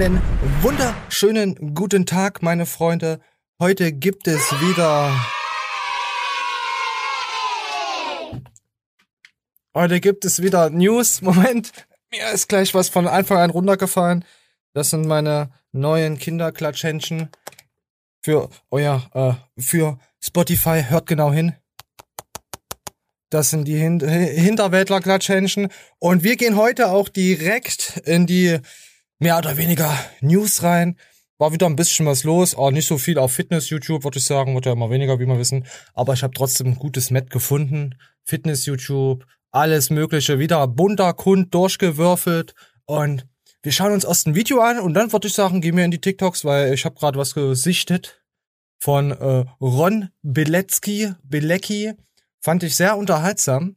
Einen wunderschönen guten Tag, meine Freunde. Heute gibt es wieder. Heute gibt es wieder News. Moment, mir ist gleich was von Anfang an runtergefallen. Das sind meine neuen Kinderklatschhändchen. Für, oh ja, äh, für Spotify. Hört genau hin. Das sind die Hin Hinterwäldler-Klatschhändchen. Und wir gehen heute auch direkt in die mehr oder weniger News rein. War wieder ein bisschen was los, auch nicht so viel auf Fitness-YouTube, würde ich sagen, wird ja immer weniger, wie wir wissen. Aber ich habe trotzdem ein gutes Met gefunden. Fitness-YouTube, alles Mögliche, wieder bunter Kund durchgewürfelt. Und wir schauen uns erst ein Video an und dann würde ich sagen, gehen wir in die TikToks, weil ich habe gerade was gesichtet von äh, Ron Bilecki, Bilecki. Fand ich sehr unterhaltsam.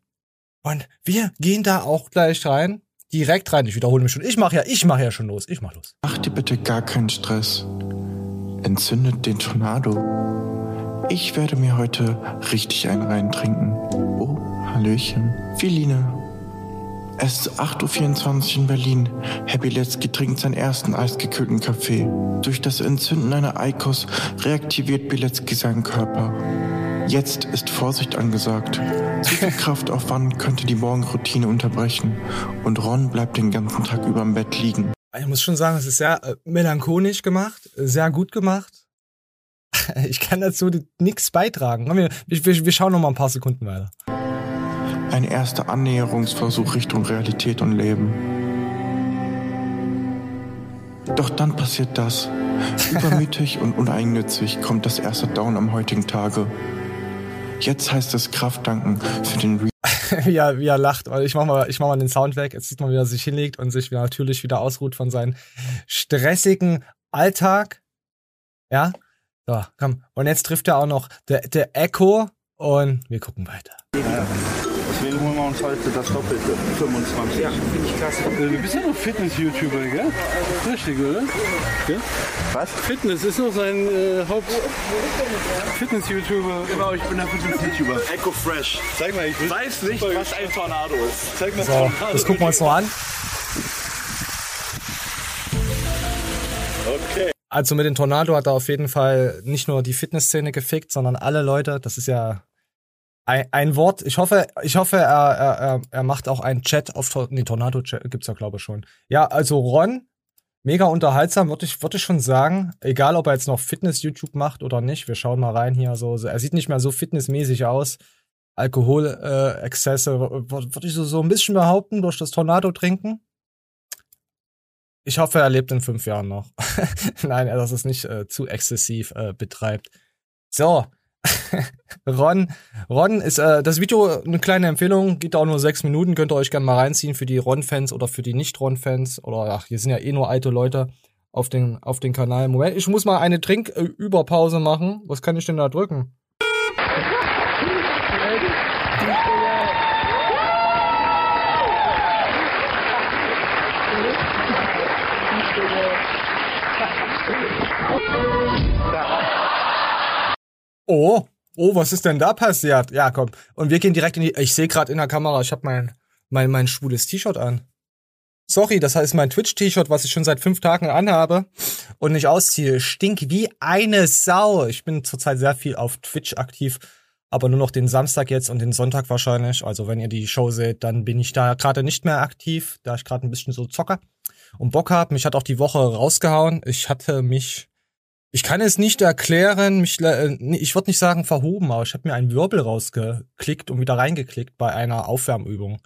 Und wir gehen da auch gleich rein direkt rein. Ich wiederhole mich schon. Ich mache ja, ich mache ja schon los. Ich mach los. Mach dir bitte gar keinen Stress. Entzündet den Tornado. Ich werde mir heute richtig einen reintrinken. Oh, Hallöchen. Philine. Es ist 8.24 Uhr in Berlin. Herr Bilecki trinkt seinen ersten eisgekühlten Kaffee. Durch das Entzünden einer Eikos reaktiviert Bilecki seinen Körper. Jetzt ist Vorsicht angesagt. Zu viel Kraftaufwand könnte die Morgenroutine unterbrechen und Ron bleibt den ganzen Tag über im Bett liegen. Ich muss schon sagen, es ist sehr äh, melancholisch gemacht, sehr gut gemacht. Ich kann dazu nichts beitragen. Wir, wir, wir schauen noch mal ein paar Sekunden weiter. Ein erster Annäherungsversuch Richtung Realität und Leben. Doch dann passiert das. Übermütig und uneigennützig kommt das erste Down am heutigen Tage. Jetzt heißt es Kraft danken für den Re wie, er, wie er lacht. Ich mach, mal, ich mach mal den Sound weg. Jetzt sieht man, wie er sich hinlegt und sich wieder natürlich wieder ausruht von seinem stressigen Alltag. Ja. So, komm. Und jetzt trifft er auch noch der, der Echo und wir gucken weiter. Ja. Deswegen holen wir uns heute das Doppelte, 25. Ja, finde ich klasse. Äh, du bist ja noch Fitness-YouTuber, gell? Richtig, oder? Gell? Was? Fitness ist noch sein äh, Haupt... Fitness-YouTuber. Genau, ich bin der Fitness-YouTuber. Echo Fresh. Zeig mal, ich weiß nicht, was ein Tornado ist. Zeig mal so, Tornado. Das gucken wir uns noch an. Okay. Also mit dem Tornado hat er auf jeden Fall nicht nur die Fitnessszene gefickt, sondern alle Leute. Das ist ja ein, ein Wort. Ich hoffe, ich hoffe, er, er, er macht auch einen Chat auf nee, Tornado Chat gibt's ja glaube ich schon. Ja, also Ron, mega unterhaltsam, würde ich, würde ich schon sagen. Egal, ob er jetzt noch Fitness YouTube macht oder nicht. Wir schauen mal rein hier. So, er sieht nicht mehr so fitnessmäßig aus. Alkoholexzesse, äh, würde ich so, so ein bisschen behaupten, durch das Tornado trinken. Ich hoffe, er lebt in fünf Jahren noch. Nein, er das es nicht äh, zu exzessiv äh, betreibt. So, Ron, Ron ist äh, das Video eine kleine Empfehlung, geht auch nur sechs Minuten, könnt ihr euch gerne mal reinziehen für die Ron-Fans oder für die Nicht-Ron-Fans oder ach, hier sind ja eh nur alte Leute auf den auf den Kanal. Moment, ich muss mal eine Trinküberpause machen. Was kann ich denn da drücken? Oh, oh, was ist denn da passiert? Ja, komm. Und wir gehen direkt in die. Ich sehe gerade in der Kamera, ich habe mein, mein, mein schwules T-Shirt an. Sorry, das heißt mein Twitch-T-Shirt, was ich schon seit fünf Tagen anhabe und nicht ausziehe. Stink wie eine Sau. Ich bin zurzeit sehr viel auf Twitch aktiv, aber nur noch den Samstag jetzt und den Sonntag wahrscheinlich. Also wenn ihr die Show seht, dann bin ich da gerade nicht mehr aktiv, da ich gerade ein bisschen so zocker und Bock hab. Mich hat auch die Woche rausgehauen. Ich hatte mich ich kann es nicht erklären, mich, äh, ich würde nicht sagen verhoben, aber ich habe mir einen Wirbel rausgeklickt und wieder reingeklickt bei einer Aufwärmübung.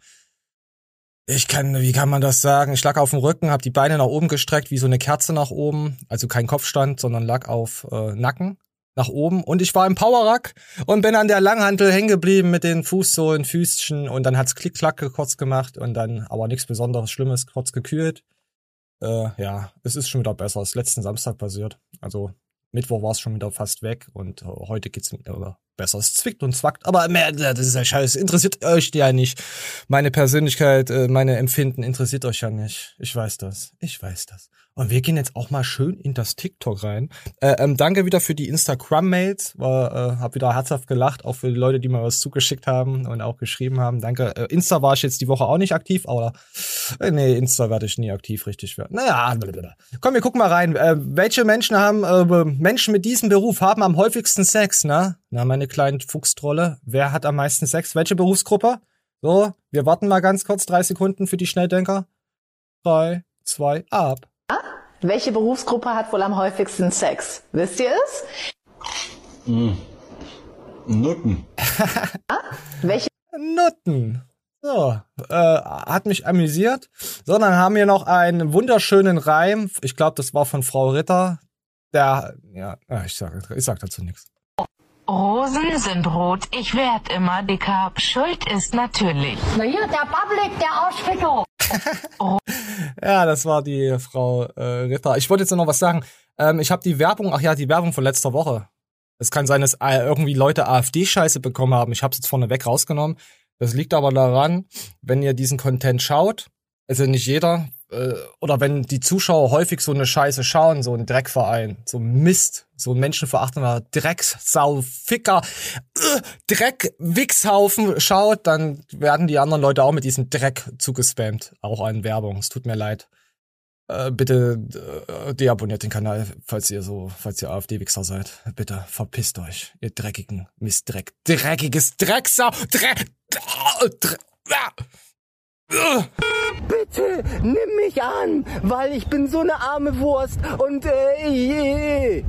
Ich kann, wie kann man das sagen? Ich lag auf dem Rücken, habe die Beine nach oben gestreckt, wie so eine Kerze nach oben, also kein Kopfstand, sondern lag auf äh, Nacken nach oben und ich war im Powerrack und bin an der Langhantel hängen geblieben mit den Fußsohlen, Füßchen und dann hat's klick-klack kurz gemacht und dann aber nichts besonderes Schlimmes, kurz gekühlt. Äh, ja, es ist schon wieder besser. Es ist letzten Samstag passiert. Also Mittwoch war es schon wieder fast weg und äh, heute geht's äh, besser. Es zwickt und zwackt, aber mehr, das ist ja scheiße. Interessiert euch ja nicht. Meine Persönlichkeit, äh, meine Empfinden interessiert euch ja nicht. Ich weiß das. Ich weiß das. Und wir gehen jetzt auch mal schön in das TikTok rein. Äh, ähm, danke wieder für die Instagram-Mails. War, äh, hab wieder herzhaft gelacht, auch für die Leute, die mir was zugeschickt haben und auch geschrieben haben. Danke. Äh, Insta war ich jetzt die Woche auch nicht aktiv, aber äh, nee, Insta werde ich nie aktiv richtig werden. Naja, blablabla. komm, wir gucken mal rein. Äh, welche Menschen haben, äh, Menschen mit diesem Beruf haben am häufigsten Sex, na? Na, meine kleinen Fuchstrolle. Wer hat am meisten Sex? Welche Berufsgruppe? So, wir warten mal ganz kurz drei Sekunden für die Schnelldenker. Drei, zwei, ab. Welche Berufsgruppe hat wohl am häufigsten Sex? Wisst ihr es? Nutten. Welche Nutten. So, äh, hat mich amüsiert. So, dann haben wir noch einen wunderschönen Reim. Ich glaube, das war von Frau Ritter. Der, ja, ich sag, ich sag dazu nichts. Rosen sind rot, ich werd immer dicker. Schuld ist natürlich. Na hier, der Public, der Arschficker. Ja, das war die Frau äh, Ritter. Ich wollte jetzt noch was sagen. Ähm, ich habe die Werbung, ach ja, die Werbung von letzter Woche. Es kann sein, dass äh, irgendwie Leute AfD-Scheiße bekommen haben. Ich habe es jetzt vorneweg rausgenommen. Das liegt aber daran, wenn ihr diesen Content schaut, also nicht jeder, oder wenn die Zuschauer häufig so eine Scheiße schauen, so ein Dreckverein, so Mist, so ein menschenverachtender Drecksau, Ficker, äh, Dreck, schaut, dann werden die anderen Leute auch mit diesem Dreck zugespammt. Auch an Werbung. Es tut mir leid. Äh, bitte äh, deabonniert den Kanal, falls ihr so, falls ihr AfD-Wichser seid. Bitte verpisst euch, ihr dreckigen Mistdreck. Dreckiges Drecksau! Dreck! Dreck! Bitte nimm mich an, weil ich bin so eine arme Wurst und äh, je.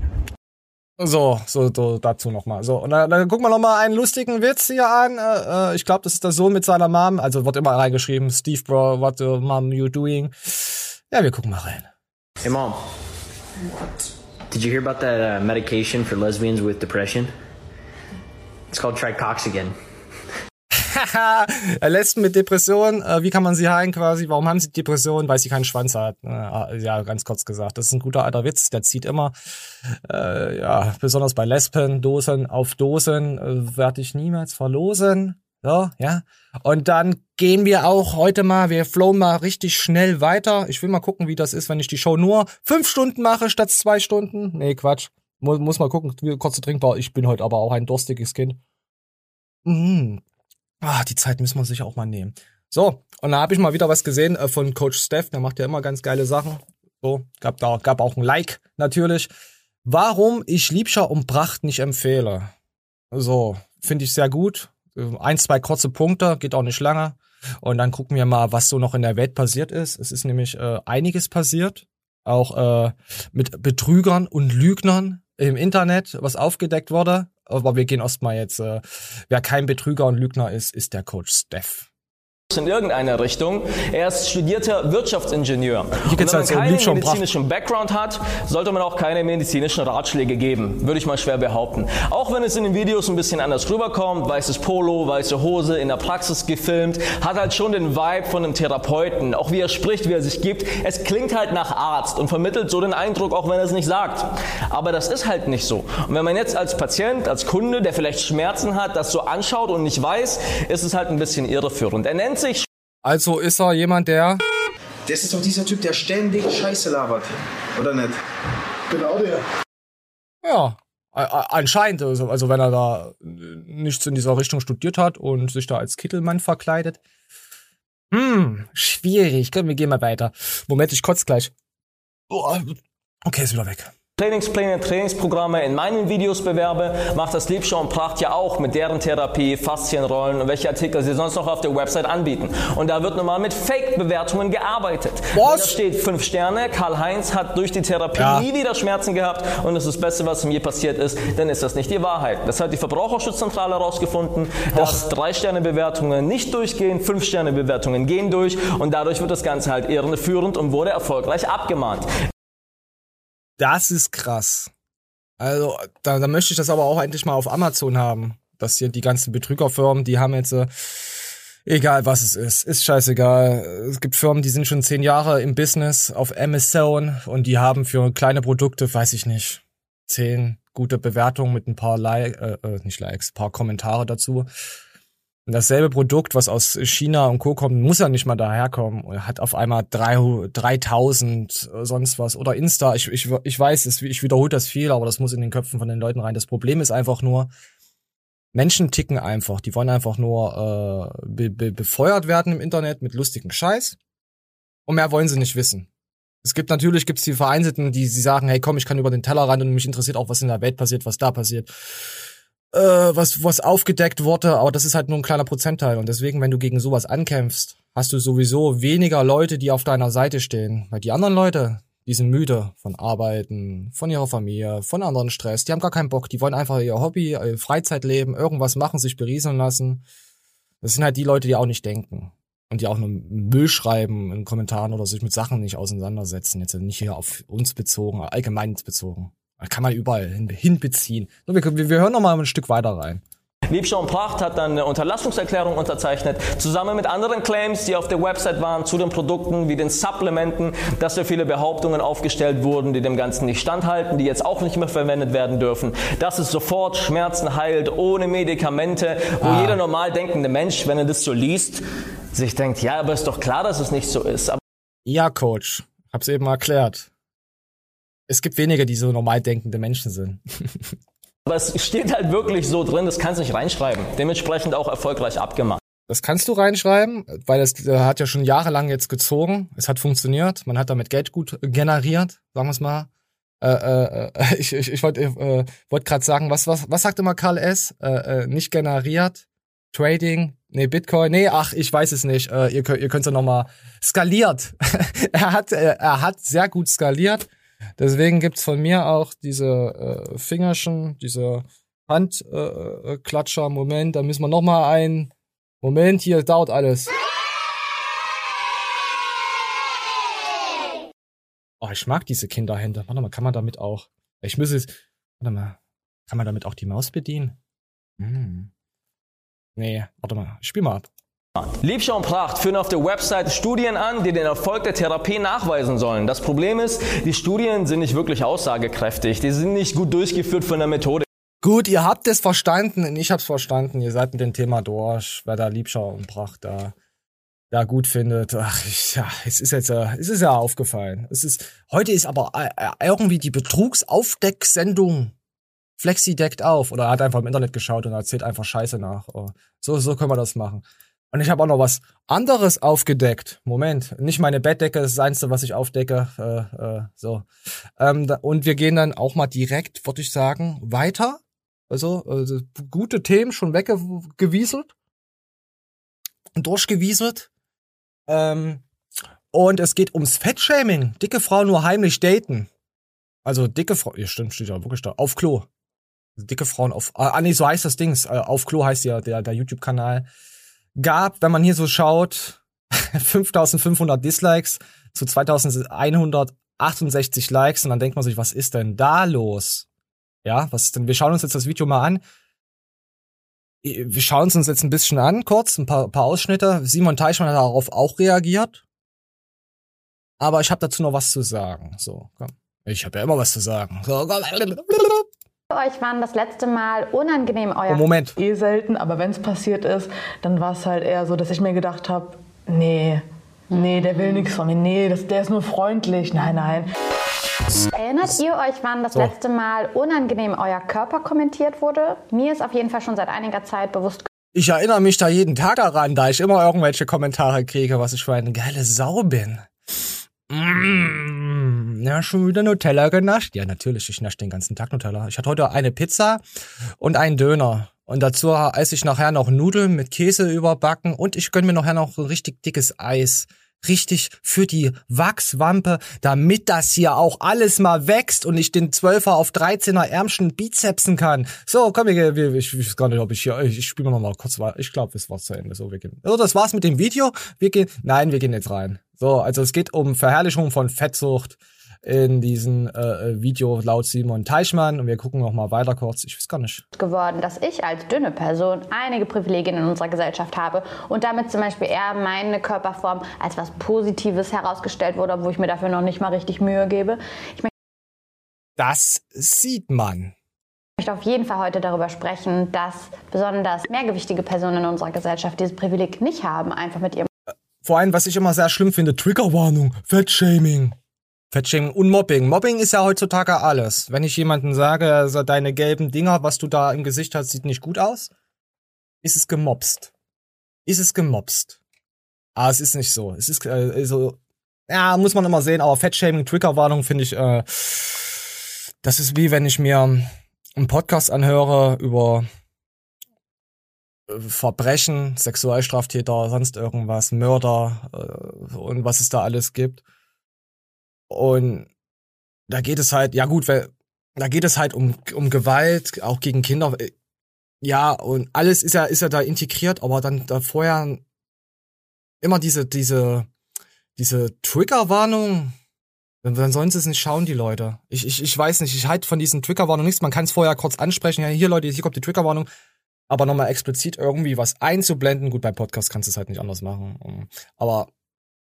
So, so, so dazu nochmal. So, und dann, dann gucken wir nochmal einen lustigen Witz hier an. Äh, äh, ich glaube, das ist der Sohn mit seiner Mom. Also wird immer reingeschrieben, Steve Bro, what the mom you doing? Ja, wir gucken mal rein. Hey, Mom. What? Did you hear about that uh, medication for lesbians with depression? It's called Tricoxagen. er lässt mit Depression, äh, wie kann man sie heilen quasi? Warum haben sie Depression? Weil sie keinen Schwanz hat. Äh, ja, ganz kurz gesagt. Das ist ein guter alter Witz, der zieht immer. Äh, ja, besonders bei Lesben, Dosen auf Dosen äh, werde ich niemals verlosen. So, ja. Und dann gehen wir auch heute mal, wir flowen mal richtig schnell weiter. Ich will mal gucken, wie das ist, wenn ich die Show nur fünf Stunden mache statt zwei Stunden. Nee, Quatsch. Muss, muss mal gucken, kurze trinkbar. Ich bin heute aber auch ein durstiges Kind. Mhm. Ah, die Zeit müssen wir sich auch mal nehmen. So, und da habe ich mal wieder was gesehen äh, von Coach Steph, der macht ja immer ganz geile Sachen. So, gab da gab auch ein Like natürlich. Warum ich Liebscher und Pracht nicht empfehle. So, finde ich sehr gut. Ein, zwei kurze Punkte, geht auch nicht lange. Und dann gucken wir mal, was so noch in der Welt passiert ist. Es ist nämlich äh, einiges passiert. Auch äh, mit Betrügern und Lügnern im Internet, was aufgedeckt wurde. Aber wir gehen erstmal jetzt, äh, wer kein Betrüger und Lügner ist, ist der Coach Steph. In irgendeiner Richtung. Er ist studierter Wirtschaftsingenieur. Und wenn man Liebscher keinen medizinischen Background hat, sollte man auch keine medizinischen Ratschläge geben. Würde ich mal schwer behaupten. Auch wenn es in den Videos ein bisschen anders rüberkommt, weißes Polo, weiße Hose, in der Praxis gefilmt, hat halt schon den Vibe von einem Therapeuten. Auch wie er spricht, wie er sich gibt. Es klingt halt nach Arzt und vermittelt so den Eindruck, auch wenn er es nicht sagt. Aber das ist halt nicht so. Und wenn man jetzt als Patient, als Kunde, der vielleicht Schmerzen hat, das so anschaut und nicht weiß, ist es halt ein bisschen irreführend. Er nennt sich Also ist er jemand, der Das ist doch dieser Typ, der ständig Scheiße labert. Oder nicht? Genau der. Ja, anscheinend, also, also wenn er da nichts in dieser Richtung studiert hat und sich da als Kittelmann verkleidet. Hm, schwierig. Komm, wir gehen mal weiter. Moment, ich kotze gleich. Oh, okay, ist wieder weg. Trainingspläne, Trainingsprogramme in meinen Videos bewerbe, macht das Liebschau und Pracht ja auch mit deren Therapie, Faszienrollen und welche Artikel sie sonst noch auf der Website anbieten. Und da wird normal mit Fake-Bewertungen gearbeitet. Wenn da steht 5 Sterne, Karl-Heinz hat durch die Therapie Ja. nie wieder Schmerzen gehabt und das ist das Beste, was ihm je passiert ist, dann ist das nicht die Wahrheit. Das hat die Verbraucherschutzzentrale herausgefunden, dass 3-Sterne-Bewertungen nicht durchgehen, 5-Sterne-Bewertungen gehen durch und dadurch wird das Ganze halt irreführend und wurde erfolgreich abgemahnt. Das ist krass. Also, da, da möchte ich das aber auch endlich mal auf Amazon haben. Dass hier die ganzen Betrügerfirmen, die haben jetzt, äh, egal was es ist, ist scheißegal. Es gibt Firmen, die sind schon zehn Jahre im Business auf Amazon und die haben für kleine Produkte, weiß ich nicht, zehn gute Bewertungen mit ein paar Like, äh, äh, nicht Likes, paar Kommentare dazu. Dasselbe Produkt, was aus China und Co. kommt, muss ja nicht mal daherkommen und hat auf einmal drei, 3000 äh, sonst was. Oder Insta, ich, ich, ich weiß, ich wiederhole das viel, aber das muss in den Köpfen von den Leuten rein. Das Problem ist einfach nur, Menschen ticken einfach. Die wollen einfach nur äh, be be befeuert werden im Internet mit lustigem Scheiß. Und mehr wollen sie nicht wissen. Es gibt natürlich gibt's die Vereinzelten, die sie sagen, hey komm, ich kann über den Teller ran und mich interessiert auch, was in der Welt passiert, was da passiert äh, was, was aufgedeckt wurde, aber das ist halt nur ein kleiner Prozentteil. Und deswegen, wenn du gegen sowas ankämpfst, hast du sowieso weniger Leute, die auf deiner Seite stehen. Weil die anderen Leute, die sind müde von Arbeiten, von ihrer Familie, von anderen Stress. Die haben gar keinen Bock. Die wollen einfach ihr Hobby, ihr Freizeitleben, irgendwas machen, sich berieseln lassen. Das sind halt die Leute, die auch nicht denken. Und die auch nur Müll schreiben in Kommentaren oder sich mit Sachen nicht auseinandersetzen. Jetzt nicht hier auf uns bezogen, allgemein bezogen. Kann man überall hin, hinbeziehen. So, wir, wir hören noch mal ein Stück weiter rein. Liebscher und Pracht hat dann eine Unterlassungserklärung unterzeichnet, zusammen mit anderen Claims, die auf der Website waren, zu den Produkten wie den Supplementen, dass so viele Behauptungen aufgestellt wurden, die dem Ganzen nicht standhalten, die jetzt auch nicht mehr verwendet werden dürfen, dass es sofort Schmerzen heilt, ohne Medikamente, wo ah. jeder normal denkende Mensch, wenn er das so liest, sich denkt, ja, aber ist doch klar, dass es nicht so ist. Aber ja, Coach, hab's eben erklärt es gibt wenige, die so normal denkende Menschen sind. Aber es steht halt wirklich so drin, das kannst du nicht reinschreiben. Dementsprechend auch erfolgreich abgemacht. Das kannst du reinschreiben, weil es äh, hat ja schon jahrelang jetzt gezogen. Es hat funktioniert. Man hat damit Geld gut generiert, sagen wir es mal. Äh, äh, äh ich ich, ich wollte äh, wollt gerade sagen, was, was, was sagt immer Karl S? Äh, äh, nicht generiert, Trading, nee, Bitcoin, nee, ach, ich weiß es nicht. Äh, ihr könnt ihr könnt's ja nochmal skaliert. er hat äh, er hat sehr gut skaliert Deswegen gibt's von mir auch diese äh, Fingerchen, diese Handklatscher. Äh, äh Moment, da müssen wir noch mal ein. Moment, hier dauert alles. Oh, ich mag diese Kinderhände. Warte mal, kann man damit auch. Ich muss es. Warte mal. Kann man damit auch die Maus bedienen? Hm. Nee, warte mal. Ich spiel mal ab. Liebschau und Pracht führen auf der Website Studien an, die den Erfolg der Therapie nachweisen sollen. Das Problem ist, die Studien sind nicht wirklich aussagekräftig. Die sind nicht gut durchgeführt von der Methode. Gut, ihr habt es verstanden ich hab's verstanden. Ihr seid mit dem Thema durch, wer da Liebschau und Pracht da, da gut findet. Ach, ich, ja, es ist jetzt, äh, es ist ja aufgefallen. Es ist, heute ist aber äh, irgendwie die Betrugsaufdecksendung. Flexi deckt auf oder hat einfach im Internet geschaut und erzählt einfach Scheiße nach. Oh, so, so können wir das machen. Und ich habe auch noch was anderes aufgedeckt. Moment, nicht meine Bettdecke, das ist das Einzige, was ich aufdecke. Äh, äh, so. Ähm, da, und wir gehen dann auch mal direkt, würde ich sagen, weiter. Also, also gute Themen schon weggewieselt. Durchgewieselt. Ähm, und es geht ums Fettshaming. Dicke Frauen nur heimlich daten. Also dicke Frauen, ja stimmt, steht ja wirklich da. Auf Klo. Dicke Frauen auf, ah nee, so heißt das Ding. Äh, auf Klo heißt ja der, der YouTube-Kanal gab, wenn man hier so schaut, 5500 Dislikes zu 2168 Likes und dann denkt man sich, was ist denn da los? Ja, was ist denn? Wir schauen uns jetzt das Video mal an. Wir schauen es uns jetzt ein bisschen an, kurz, ein paar, paar Ausschnitte. Simon Teichmann hat darauf auch reagiert. Aber ich habe dazu noch was zu sagen. So, komm. Ich habe ja immer was zu sagen. So, komm euch wann das letzte Mal unangenehm euer... Oh, Moment. Eh selten, aber wenn es passiert ist, dann war es halt eher so, dass ich mir gedacht habe, nee, nee, der will nichts von mir, nee, das, der ist nur freundlich, nein, nein. Erinnert ihr euch, wann das so. letzte Mal unangenehm euer Körper kommentiert wurde? Mir ist auf jeden Fall schon seit einiger Zeit bewusst. Ich erinnere mich da jeden Tag daran, da ich immer irgendwelche Kommentare kriege, was ich für eine geile Sau bin. Mmh, ja, schon wieder Nutella genascht. Ja, natürlich, ich nasche den ganzen Tag Nutella. Ich hatte heute eine Pizza und einen Döner. Und dazu esse ich nachher noch Nudeln mit Käse überbacken und ich gönne mir nachher noch ein richtig dickes Eis. Richtig für die Wachswampe, damit das hier auch alles mal wächst und ich den 12er auf 13er Ärmchen bizepsen kann. So, komm, ich, ich, ich weiß gar nicht, ob ich hier, ich, ich spiele noch mal kurz. Ich glaube, es war zu Ende. So, wir gehen. So, das war's mit dem Video. Wir gehen, nein, wir gehen jetzt rein. So, also es geht um Verherrlichung von Fettsucht in diesem äh, äh, Video laut Simon Teichmann und wir gucken noch mal weiter kurz. Ich weiß gar nicht. Geworden, dass ich als dünne Person einige Privilegien in unserer Gesellschaft habe und damit zum Beispiel eher meine Körperform als was Positives herausgestellt wurde, wo ich mir dafür noch nicht mal richtig Mühe gebe. das sieht man. Ich möchte auf jeden Fall heute darüber sprechen, dass besonders mehrgewichtige Personen in unserer Gesellschaft dieses Privileg nicht haben, einfach mit ihrem Vor allem, was ich immer sehr schlimm finde, Triggerwarnung, Fettshaming. Fettshaming und Mobbing. Mobbing ist ja heutzutage alles. Wenn ich jemanden sage, also deine gelben Dinger, was du da im Gesicht hast, sieht nicht gut aus, ist es gemobst. Ist es gemobst. Ah, es ist nicht so. Es ist äh, so, ja, muss man immer sehen, aber Fettshaming, Triggerwarnung finde ich, äh, das ist wie wenn ich mir einen Podcast anhöre über Verbrechen, Sexualstraftäter, sonst irgendwas, Mörder äh, und was es da alles gibt. Und da geht es halt, ja gut, weil da geht es halt um, um Gewalt, auch gegen Kinder. Ja, und alles ist ja, ist ja da integriert, aber dann da vorher immer diese, diese, diese Triggerwarnung, dann sollen sie es nicht schauen, die Leute. Ich, ich, ich weiß nicht, ich halte von diesen Triggerwarnungen nichts. Man kann es vorher kurz ansprechen. Ja, hier Leute, hier kommt die Triggerwarnung. Aber nochmal explizit irgendwie was einzublenden. Gut, beim Podcast kannst du es halt nicht anders machen. Aber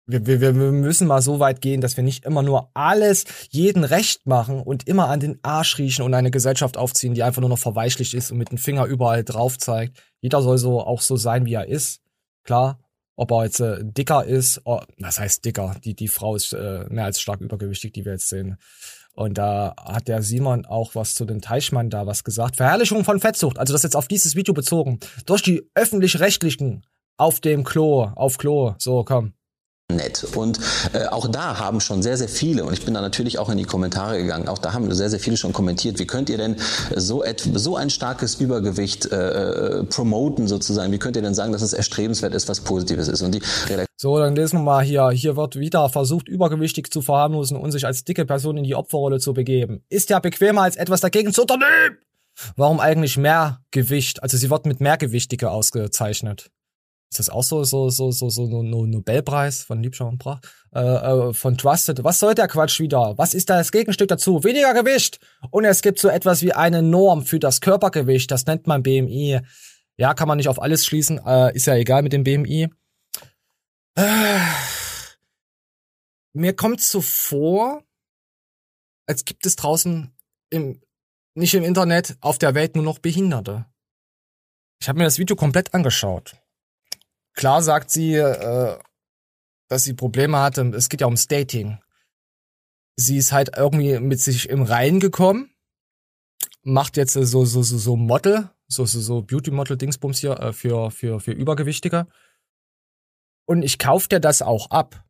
wir, wir, wir müssen mal so weit gehen, dass wir nicht immer nur alles jeden recht machen und immer an den Arsch riechen und eine Gesellschaft aufziehen, die einfach nur noch verweichlicht ist und mit dem Finger überall drauf zeigt. Jeder soll so auch so sein, wie er ist. Klar, ob er jetzt äh, dicker ist, oh, was heißt dicker? Die, die Frau ist äh, mehr als stark übergewichtig, die wir jetzt sehen. Und da hat der Simon auch was zu dem Teichmann da was gesagt. Verherrlichung von Fettsucht, also das jetzt auf dieses Video bezogen. Durch die öffentlich-rechtlichen auf dem Klo, auf Klo, so komm nett. Und äh, auch da haben schon sehr, sehr viele, und ich bin da natürlich auch in die Kommentare gegangen, auch da haben sehr, sehr viele schon kommentiert, wie könnt ihr denn so, so ein starkes Übergewicht äh, äh promoten sozusagen? Wie könnt ihr denn sagen, dass es erstrebenswert ist, was Positives ist? Und die so, dann lesen wir mal hier. Hier wird wieder versucht, übergewichtig zu verharmlosen und sich als dicke Person in die Opferrolle zu begeben. Ist ja bequemer, als etwas dagegen zu unternehmen. Warum eigentlich mehr Gewicht? Also sie wird mit Mehrgewichtige ausgezeichnet ist das auch so so so so so ein Nobelpreis von Liebscher und Brach äh, äh, von Trusted. Was soll der Quatsch wieder? Was ist da das Gegenstück dazu? Weniger Gewicht und es gibt so etwas wie eine Norm für das Körpergewicht. Das nennt man BMI. Ja, kann man nicht auf alles schließen. Äh, ist ja egal mit dem BMI. Äh, mir kommt so vor, als gibt es draußen im nicht im Internet auf der Welt nur noch Behinderte. Ich habe mir das Video komplett angeschaut. Klar sagt sie, äh, dass sie Probleme hatte. Es geht ja ums Dating. Sie ist halt irgendwie mit sich im Reinen gekommen, macht jetzt so so so so Model, so so so Beauty Model Dingsbums hier äh, für für für Übergewichtige. Und ich kauf dir das auch ab.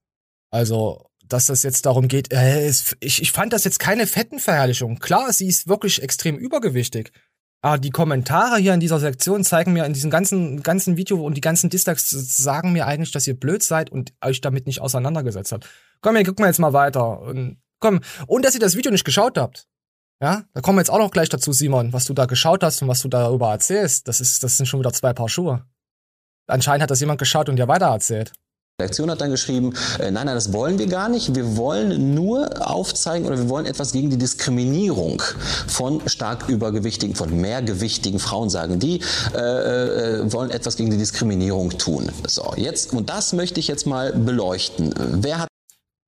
Also dass das jetzt darum geht, äh, ich, ich fand das jetzt keine Fettenverherrlichung. Klar, sie ist wirklich extrem übergewichtig. Aber die Kommentare hier in dieser Sektion zeigen mir in diesem ganzen, ganzen Video und die ganzen Distracks sagen mir eigentlich, dass ihr blöd seid und euch damit nicht auseinandergesetzt habt. Komm, wir gucken jetzt mal weiter. Und, komm. Und dass ihr das Video nicht geschaut habt. Ja, da kommen wir jetzt auch noch gleich dazu, Simon, was du da geschaut hast und was du darüber erzählst. Das ist, das sind schon wieder zwei Paar Schuhe. Anscheinend hat das jemand geschaut und dir weitererzählt. Redaktion hat dann geschrieben, äh, nein, nein, das wollen wir gar nicht. Wir wollen nur aufzeigen oder wir wollen etwas gegen die Diskriminierung von stark übergewichtigen, von mehrgewichtigen Frauen sagen. Die äh, äh, wollen etwas gegen die Diskriminierung tun. So, jetzt, und das möchte ich jetzt mal beleuchten. Wer hat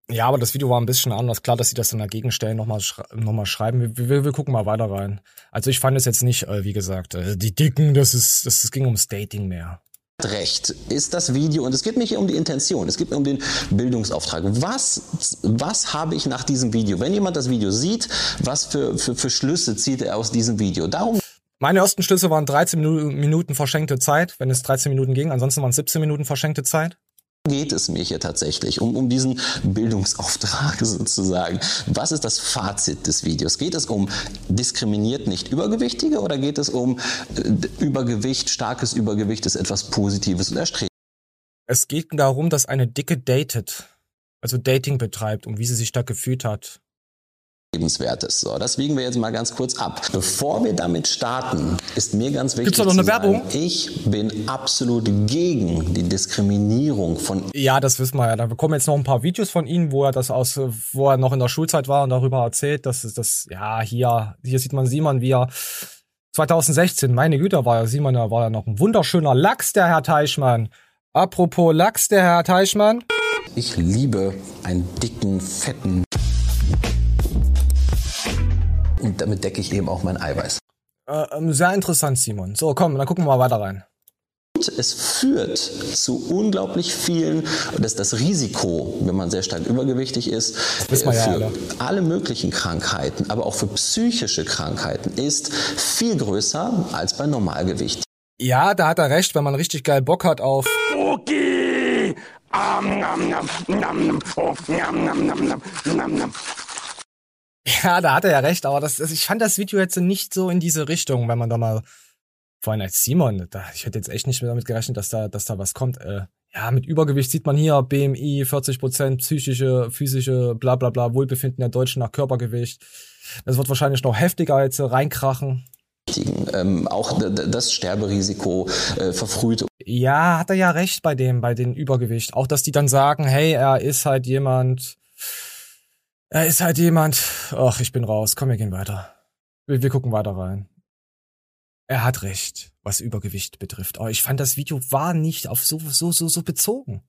ja, aber das Video war ein bisschen anders. Klar, dass sie das dann dagegen stellen, nochmal noch mal schreiben. Wir, wir, wir gucken mal weiter rein. Also ich fand es jetzt nicht, äh, wie gesagt, äh, die Dicken, das ist, das, das ging ums Dating mehr recht ist das Video und es geht mir hier um die Intention, es geht mir um den Bildungsauftrag. Was, was habe ich nach diesem Video? Wenn jemand das Video sieht, was für, für, für Schlüsse zieht er aus diesem Video? Darum meine ersten Schlüsse waren 13 Minuten verschenkte Zeit, wenn es 13 Minuten ging. Ansonsten waren es 17 Minuten verschenkte Zeit geht es mir hier tatsächlich, um, um diesen Bildungsauftrag sozusagen. Was ist das Fazit des Videos? Geht es um diskriminiert nicht Übergewichtige oder geht es um äh, Übergewicht, starkes Übergewicht ist etwas Positives und erstrebenswert? Es geht darum, dass eine Dicke datet, also Dating betreibt und wie sie sich da gefühlt hat. Lebenswertes. So, das wiegen wir jetzt mal ganz kurz ab. Bevor wir damit starten, ist mir ganz wichtig Gibt's da noch eine sagen, Werbung? ich bin absolut gegen die Diskriminierung von Ja, das wissen wir ja. Da bekommen jetzt noch ein paar Videos von ihm, wo er das aus wo er noch in der Schulzeit war und darüber erzählt, dass das ja, hier hier sieht man Simon, wie er 2016, meine Güte, war ja Simon, da war ja noch ein wunderschöner Lachs der Herr Teichmann. Apropos Lachs der Herr Teichmann. Ich liebe einen dicken, fetten und damit decke ich eben auch mein Eiweiß. Äh, ähm, sehr interessant, Simon. So, komm, dann gucken wir mal weiter rein. Es führt zu unglaublich vielen, dass das Risiko, wenn man sehr stark übergewichtig ist, wir ja für alle. alle möglichen Krankheiten, aber auch für psychische Krankheiten, ist viel größer als bei Normalgewicht. Ja, da hat er recht, wenn man richtig geil Bock hat auf. Okay. Am, nam, nam, Ja, da hat er ja recht, aber das, das, ich fand das Video jetzt nicht so in diese Richtung, wenn man da mal, vor allem als Simon, da, ich hätte jetzt echt nicht mehr damit gerechnet, dass da, dass da was kommt. Äh, ja, mit Übergewicht sieht man hier BMI 40 Prozent, psychische, physische, bla bla bla, Wohlbefinden der Deutschen nach Körpergewicht. Das wird wahrscheinlich noch heftiger jetzt reinkrachen. Ähm, auch das Sterberisiko äh, verfrüht Ja, hat er ja recht bei dem, bei den Übergewicht. Auch, dass die dann sagen, hey, er ist halt jemand, er ist halt jemand, ach, ich bin raus, komm, wir gehen weiter. Wir, wir gucken weiter rein. Er hat recht, was Übergewicht betrifft. Aber ich fand, das Video war nicht auf so, so, so, so bezogen.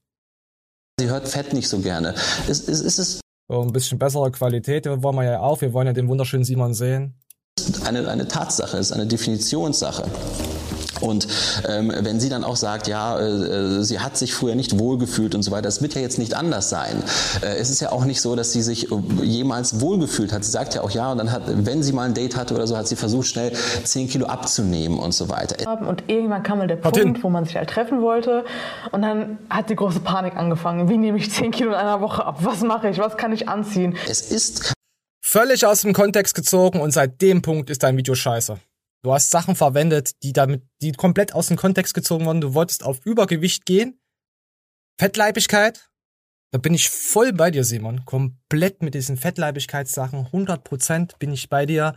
Sie hört Fett nicht so gerne. Es, es, es ist So ein bisschen bessere Qualität wollen wir ja auch. Wir wollen ja den wunderschönen Simon sehen. eine, eine Tatsache, es ist eine Definitionssache. Und ähm, wenn sie dann auch sagt, ja, äh, äh, sie hat sich früher nicht wohlgefühlt und so weiter, das wird ja jetzt nicht anders sein. Äh, es ist ja auch nicht so, dass sie sich äh, jemals wohlgefühlt hat. Sie sagt ja auch ja und dann hat, wenn sie mal ein Date hatte oder so, hat sie versucht, schnell 10 Kilo abzunehmen und so weiter. und irgendwann kam mal der Punkt, wo man sich halt treffen wollte und dann hat die große Panik angefangen. Wie nehme ich 10 Kilo in einer Woche ab? Was mache ich? Was kann ich anziehen? Es ist Völlig aus dem Kontext gezogen und seit dem Punkt ist dein Video scheiße. Du hast Sachen verwendet, die damit, die komplett aus dem Kontext gezogen wurden. Du wolltest auf Übergewicht gehen. Fettleibigkeit. Da bin ich voll bei dir, Simon. Komplett mit diesen Fettleibigkeitssachen. 100% bin ich bei dir.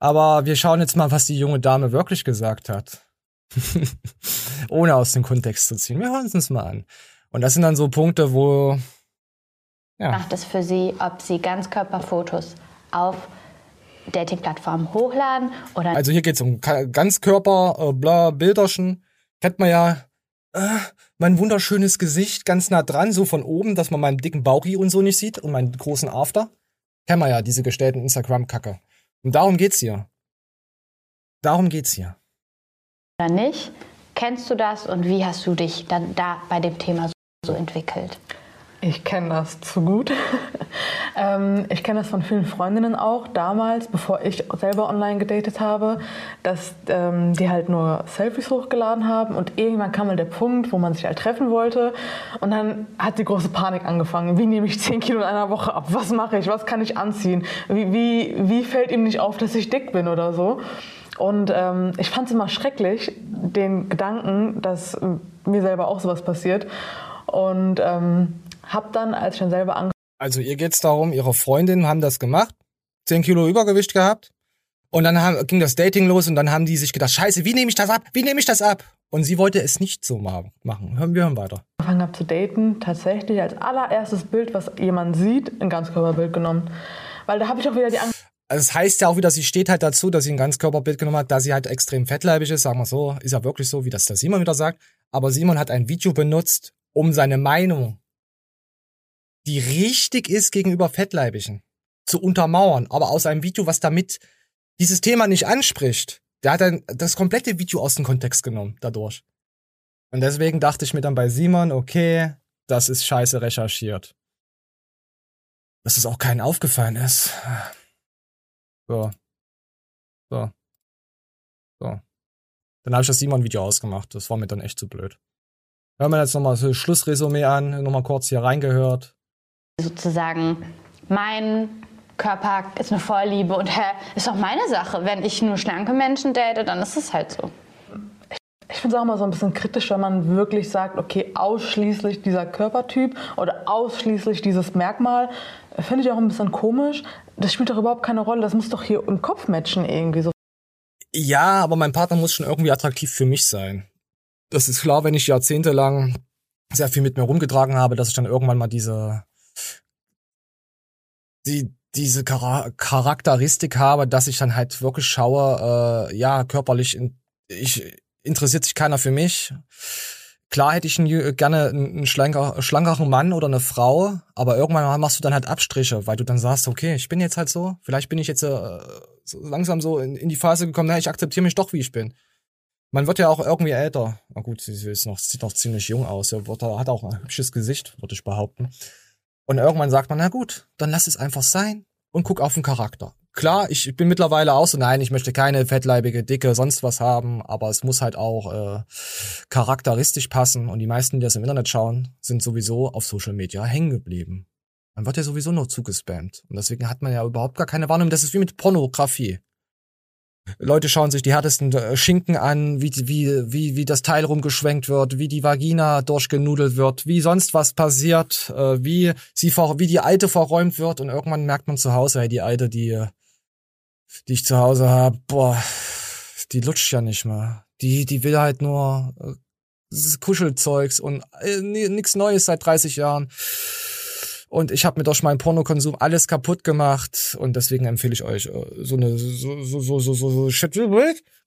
Aber wir schauen jetzt mal, was die junge Dame wirklich gesagt hat. Ohne aus dem Kontext zu ziehen. Wir hören es uns mal an. Und das sind dann so Punkte, wo, ja. Macht es für Sie, ob Sie Ganzkörperfotos auf Dating-Plattformen hochladen oder Also hier geht's um Ka- Ganzkörper, äh, bla, Bilderchen. Kennt man ja, äh, mein wunderschönes Gesicht ganz nah dran, so von oben, dass man meinen dicken Bauchi und so nicht sieht und meinen großen After. Kennen wir ja, diese gestellten Instagram-Kacke. Und darum geht's hier. Darum geht's hier. oder nicht? Kennst du das und wie hast du dich dann da bei dem Thema so entwickelt? Ich kenne das zu gut. ähm, ich kenne das von vielen Freundinnen auch damals, bevor ich selber online gedatet habe, dass ähm, die halt nur Selfies hochgeladen haben und irgendwann kam mal der Punkt, wo man sich halt treffen wollte und dann hat die große Panik angefangen. Wie nehme ich 10 Kilo in einer Woche ab? Was mache ich? Was kann ich anziehen? Wie, wie, wie fällt ihm nicht auf, dass ich dick bin oder so? Und ähm, ich fand es immer schrecklich, den Gedanken, dass ähm, mir selber auch sowas passiert. Und ähm, hab dann, als ich dann selber angefangen Also ihr geht's darum, ihre Freundinnen haben das gemacht, 10 Kilo Übergewicht gehabt. Und dann haben, ging das Dating los und dann haben die sich gedacht, scheiße, wie nehme ich das ab? Wie nehme ich das ab? Und sie wollte es nicht so ma- machen. Hören wir hören weiter. habe zu daten, tatsächlich als allererstes Bild, was jemand sieht, ein Ganzkörperbild genommen. Weil da habe ich auch wieder die Angst. Also es heißt ja auch wieder, sie steht halt dazu, dass sie ein Ganzkörperbild genommen hat, da sie halt extrem fettleibig ist, sagen wir so, ist ja wirklich so, wie das der Simon wieder sagt. Aber Simon hat ein Video benutzt, um seine Meinung, die richtig ist gegenüber Fettleibigen, zu untermauern. Aber aus einem Video, was damit dieses Thema nicht anspricht, der hat dann das komplette Video aus dem Kontext genommen dadurch. Und deswegen dachte ich mir dann bei Simon, okay, das ist scheiße recherchiert. Dass es auch keinen aufgefallen ist. So. So. So. Dann habe ich das Simon-Video ausgemacht. Das war mir dann echt zu blöd. Hören wir jetzt nochmal das Schlussresümee an, nochmal kurz hier reingehört. Sozusagen, mein Körper ist eine Vorliebe und hä, ist doch meine Sache. Wenn ich nur schlanke Menschen date, dann ist es halt so. Ich finde es auch mal so ein bisschen kritisch, wenn man wirklich sagt, okay, ausschließlich dieser Körpertyp oder ausschließlich dieses Merkmal. Finde ich auch ein bisschen komisch. Das spielt doch überhaupt keine Rolle. Das muss doch hier im Kopf matchen irgendwie so. Ja, aber mein Partner muss schon irgendwie attraktiv für mich sein. Das ist klar, wenn ich jahrzehntelang sehr viel mit mir rumgetragen habe, dass ich dann irgendwann mal diese, die, diese Chara Charakteristik habe, dass ich dann halt wirklich schaue, äh, ja, körperlich, in, ich, interessiert sich keiner für mich. klar hätte ich einen, gerne einen schlanker, schlankeren Mann oder eine Frau, aber irgendwann machst du dann halt Abstriche, weil du dann sagst, okay, ich bin jetzt halt so, vielleicht bin ich jetzt äh, so langsam so in, in die Phase gekommen, na, ich akzeptiere mich doch, wie ich bin. Man wird ja auch irgendwie älter. Na gut, sie ist noch, sieht noch ziemlich jung aus. Er wird, hat auch ein hübsches Gesicht, würde ich behaupten. Und irgendwann sagt man, na gut, dann lass es einfach sein und guck auf den Charakter. Klar, ich bin mittlerweile auch so, nein, ich möchte keine fettleibige, dicke, sonst was haben, aber es muss halt auch äh, charakteristisch passen. Und die meisten, die das im Internet schauen, sind sowieso auf Social Media hängen geblieben. Man wird ja sowieso nur zugespammt. Und deswegen hat man ja überhaupt gar keine Wahrnehmung. Das ist wie mit Pornografie. Leute schauen sich die härtesten äh, Schinken an, wie, wie, wie, wie das Teil rumgeschwenkt wird, wie die Vagina durchgenudelt wird, wie sonst was passiert, äh, wie sie wie die Alte verräumt wird und irgendwann merkt man zu Hause, hey, die Alte, die, die ich zu Hause habe, boah, die lutscht ja nicht mehr. Die, die will halt nur äh, Kuschelzeugs und äh, nichts Neues seit 30 Jahren. Und ich habe mir durch meinen Pornokonsum alles kaputt gemacht und deswegen empfehle ich euch äh, so eine so so so so so, so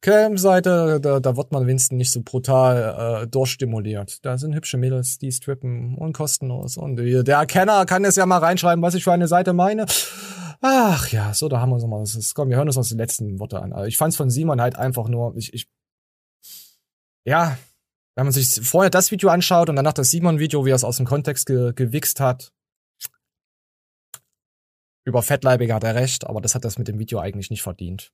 Cam-Seite, da, da wird man wenigstens nicht so brutal äh, durchstimuliert. Da sind hübsche Mädels, die strippen und kostenlos. Und der Erkenner kann es ja mal reinschreiben, was ich für eine Seite meine. Ach ja, so, da haben wir uns nochmal. Komm, wir hören uns noch die letzten Worte an. Also ich fand's von Simon halt einfach nur, ich, ich ja, wenn man sich vorher das Video anschaut und danach das Simon-Video, wie er es aus dem Kontext ge gewichst hat, über Fettleibige hat er recht, aber das hat das mit dem Video eigentlich nicht verdient.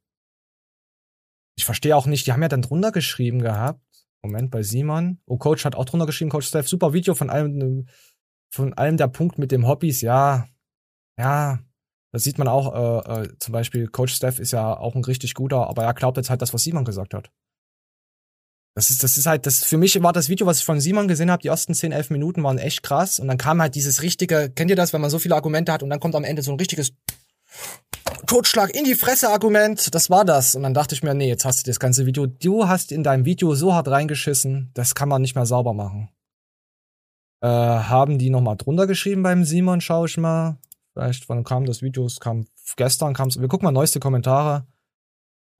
Ich verstehe auch nicht, die haben ja dann drunter geschrieben gehabt. Moment, bei Simon. Oh, Coach hat auch drunter geschrieben, Coach Steph, super Video von allem, von allem der Punkt mit dem Hobbys, ja. Ja, das sieht man auch, äh, äh, zum Beispiel Coach Steph ist ja auch ein richtig guter, aber er glaubt jetzt halt das, was Simon gesagt hat. Das ist, das ist halt, das für mich war das Video, was ich von Simon gesehen habe, die ersten 10, 11 Minuten waren echt krass. Und dann kam halt dieses richtige, kennt ihr das, wenn man so viele Argumente hat und dann kommt am Ende so ein richtiges Totschlag in die Fresse Argument. Das war das. Und dann dachte ich mir, nee, jetzt hast du das ganze Video, du hast in deinem Video so hart reingeschissen, das kann man nicht mehr sauber machen. Äh, haben die nochmal drunter geschrieben beim Simon, schau ich mal. Vielleicht, wann kam das Video? Es kam gestern, kam's. Wir gucken mal neueste Kommentare.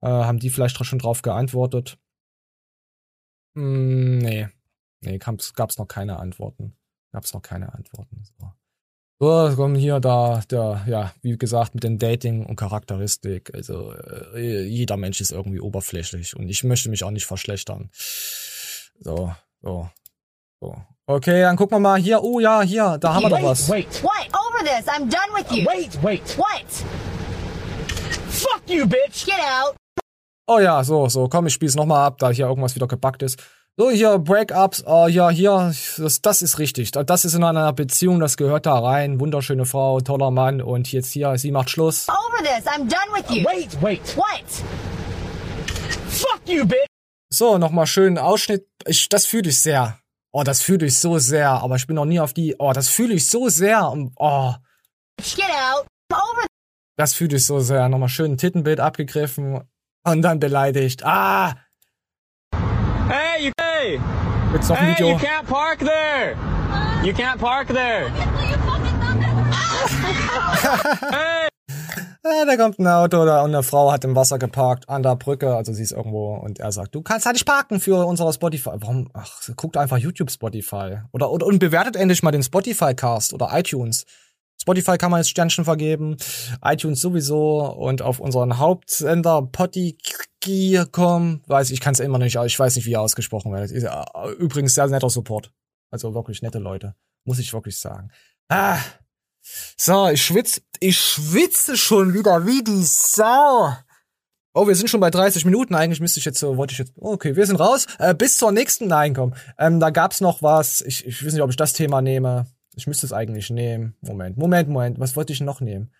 Äh, haben die vielleicht schon drauf geantwortet? Mm, nee. Nee, gab's, gab's noch keine Antworten. Gab's noch keine Antworten. So. So, kommen hier da, der, ja, wie gesagt, mit den Dating und Charakteristik. Also, äh, jeder Mensch ist irgendwie oberflächlich und ich möchte mich auch nicht verschlechtern. So, so, so. Okay, dann gucken wir mal hier. Oh ja, hier, da haben wir doch was. Wait, What? Over this. I'm done with you. Wait, wait. What? Fuck you, bitch. Get out. Oh ja, so, so, komm, ich spiel's nochmal ab, da hier irgendwas wieder gebackt ist. So, hier, Breakups, oh ja, hier, das, das ist richtig. Das ist in einer Beziehung, das gehört da rein. Wunderschöne Frau, toller Mann und jetzt hier, sie macht Schluss. Over this, I'm done with you. Wait, wait. What? Fuck you, bitch. So, nochmal schön Ausschnitt. Ich, das fühle ich sehr. Oh, das fühle ich so sehr, aber ich bin noch nie auf die. Oh, das fühle ich so sehr. Oh. Get out. Over. Das fühle ich so sehr. Nochmal schön ein Tittenbild abgegriffen und dann beleidigt. Ah! Hey, you hey! Jetzt noch ein hey, Video. you can't park there! You can't park there! hey! Ja, da kommt ein Auto da und eine Frau hat im Wasser geparkt an der Brücke, also sie ist irgendwo und er sagt, du kannst halt nicht parken für unsere Spotify. Warum? Ach, guckt einfach YouTube Spotify oder, oder und bewertet endlich mal den Spotify Cast oder iTunes. Spotify kann man jetzt Sternchen vergeben, iTunes sowieso und auf unseren Hauptsender Potti.com, weiß ich, kann es immer nicht, ich weiß nicht, wie er ausgesprochen wird. Äh, übrigens sehr netter Support. Also wirklich nette Leute, muss ich wirklich sagen. Ah. So, ich schwitze, ich schwitze schon wieder wie die Sau. Oh, wir sind schon bei 30 Minuten. Eigentlich müsste ich jetzt so, wollte ich jetzt, okay, wir sind raus. Äh, bis zur nächsten, nein, komm. Ähm, da gab's noch was. Ich, ich weiß nicht, ob ich das Thema nehme. Ich müsste es eigentlich nehmen. Moment, Moment, Moment. Was wollte ich noch nehmen?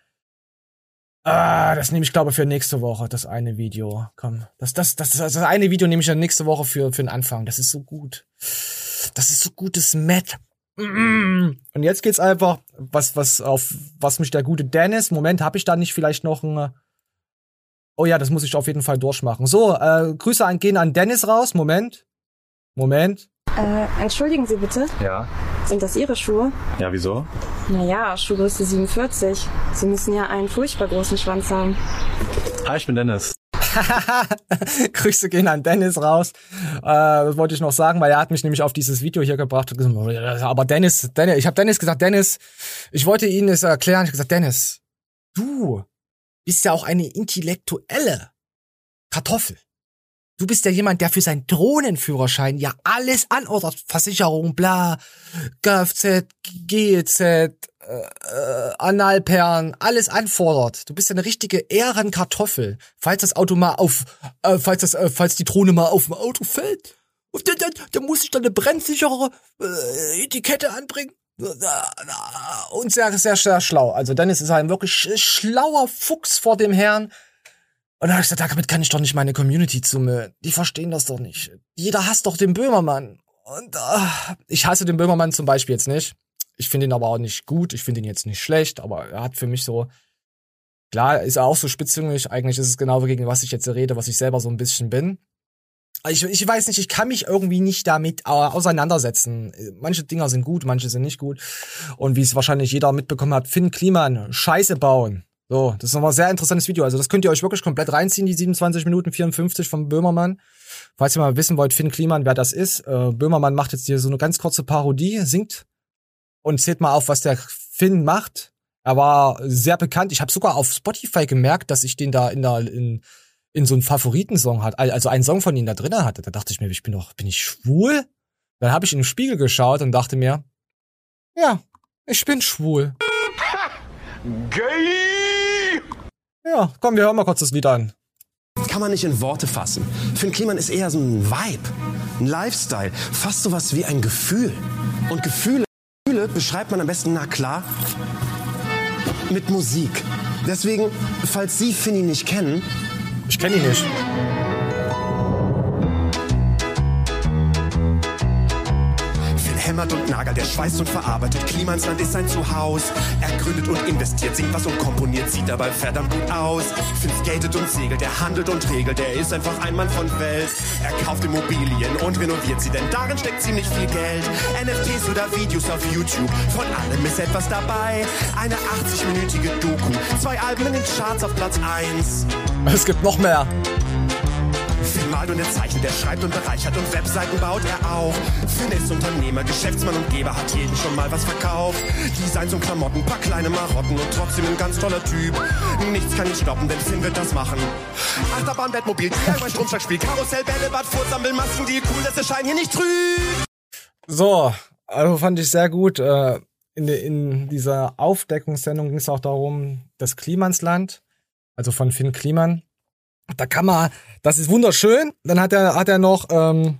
Ah, das nehme ich, glaube für nächste Woche, das eine Video. Komm, das, das, das, das eine Video nehme ich dann nächste Woche für, für den Anfang. Das ist so gut. Das ist so gutes Matt. Und jetzt geht's einfach, was, was, auf, was mich der gute Dennis, Moment, habe ich da nicht vielleicht noch ein, oh ja, das muss ich auf jeden Fall durchmachen. So, äh, Grüße an, gehen an Dennis raus, Moment. Moment. Äh, entschuldigen Sie bitte. Ja. Sind das Ihre Schuhe? Ja, wieso? Naja, Schuhgröße 47. Sie müssen ja einen furchtbar großen Schwanz haben. Hi, ich bin Dennis. Grüße gehen an Dennis raus. Äh, das wollte ich noch sagen, weil er hat mich nämlich auf dieses Video hier gebracht. und gesagt, Aber Dennis, Dennis, ich habe Dennis gesagt, Dennis, ich wollte Ihnen es erklären. Ich habe gesagt, Dennis, du bist ja auch eine intellektuelle Kartoffel. Du bist ja jemand, der für seinen Drohnenführerschein ja alles anordert. Versicherung, bla, Kfz, GEZ, äh, äh, Analperlen, alles anfordert. Du bist ja eine richtige Ehrenkartoffel. Falls das Auto mal auf, äh, falls das, äh, falls die Drohne mal auf dem Auto fällt, dann, dann, dann muss ich dann eine brennsichere äh, Etikette anbringen. Und sehr, sehr, sehr schlau. Also Dennis ist ein wirklich schlauer Fuchs vor dem Herrn. Und da habe ich gesagt, damit kann ich doch nicht meine Community zumüllen. Die verstehen das doch nicht. Jeder hasst doch den Böhmermann. Und uh, ich hasse den Böhmermann zum Beispiel jetzt nicht. Ich finde ihn aber auch nicht gut. Ich finde ihn jetzt nicht schlecht, aber er hat für mich so, klar, ist er auch so spitzjüngig. Eigentlich ist es genau gegen was ich jetzt rede, was ich selber so ein bisschen bin. Ich, ich weiß nicht, ich kann mich irgendwie nicht damit auseinandersetzen. Manche Dinger sind gut, manche sind nicht gut. Und wie es wahrscheinlich jeder mitbekommen hat, Finn Kliman, Scheiße bauen. So, das ist nochmal ein sehr interessantes Video. Also das könnt ihr euch wirklich komplett reinziehen, die 27 Minuten 54 vom Böhmermann. Falls ihr mal wissen wollt, Finn Kliman, wer das ist. Äh, Böhmermann macht jetzt hier so eine ganz kurze Parodie, singt und zählt mal auf, was der Finn macht. Er war sehr bekannt. Ich habe sogar auf Spotify gemerkt, dass ich den da in der in, in so einen Favoritensong hat, also einen Song von ihm da drinnen hatte. Da dachte ich mir, ich bin doch, bin ich schwul? Dann habe ich in den Spiegel geschaut und dachte mir, ja, ich bin schwul. Gay! Ja, komm, wir hören mal kurz das Lied an. Kann man nicht in Worte fassen. Finn Kliman ist eher so ein Vibe, ein Lifestyle, fast sowas wie ein Gefühl. Und Gefühle, Gefühle beschreibt man am besten, na klar, mit Musik. Deswegen, falls Sie Finny nicht kennen. Ich kenne ihn nicht. Hämmert und nagelt, der schweißt und verarbeitet. Klimansland ist sein Zuhause. Er gründet und investiert, singt was und komponiert, sieht dabei verdammt gut aus. Finn skatet und segelt, er handelt und regelt, er ist einfach ein Mann von Welt. Er kauft Immobilien und renoviert sie, denn darin steckt ziemlich viel Geld. NFTs oder Videos auf YouTube, von allem ist etwas dabei. Eine 80-minütige Doku, zwei Alben in den Charts auf Platz 1. Es gibt noch mehr. Finn malt und er zeichnet, er schreibt und bereichert und Webseiten baut er auch. Finn ist Unternehmer, Geschäftsmann und Geber, hat jeden schon mal was verkauft. Designs und Klamotten, paar kleine Marotten und trotzdem ein ganz toller Typ. Nichts kann ihn stoppen, denn Finn wird das machen. Achterbahn, Bettmobil, DIY, Stromschlagspiel, Karussell, Bällebad, Furzsammeln, Masken, die cool, das erscheinen hier nicht trüb. So, also fand ich sehr gut. Äh, in, in dieser Aufdeckungssendung ging es auch darum, das Klimansland, also von Finn Kliman, da kann man, das ist wunderschön. Dann hat er, hat er noch, ähm,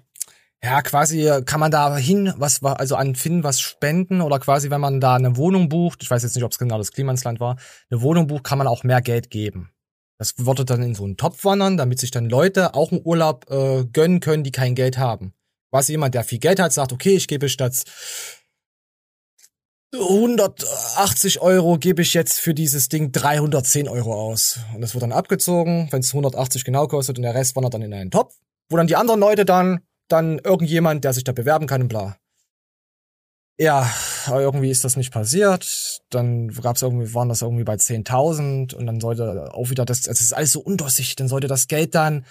ja, quasi kann man da hin, was also an Finn was spenden oder quasi, wenn man da eine Wohnung bucht, ich weiß jetzt nicht, ob es genau das Klimansland war, eine Wohnung bucht, kann man auch mehr Geld geben. Das würde dann in so einen Topf wandern, damit sich dann Leute auch einen Urlaub äh, gönnen können, die kein Geld haben. Quasi jemand, der viel Geld hat, sagt, okay, ich gebe statt 180 Euro gebe ich jetzt für dieses Ding 310 Euro aus. Und das wird dann abgezogen, wenn es 180 genau kostet und der Rest wandert dann in einen Topf, wo dann die anderen Leute dann, dann irgendjemand, der sich da bewerben kann und bla. Ja, irgendwie ist das nicht passiert. Dann gab's irgendwie, waren das irgendwie bei 10.000 und dann sollte auch wieder das, also es ist alles so undurchsichtig, dann sollte das Geld dann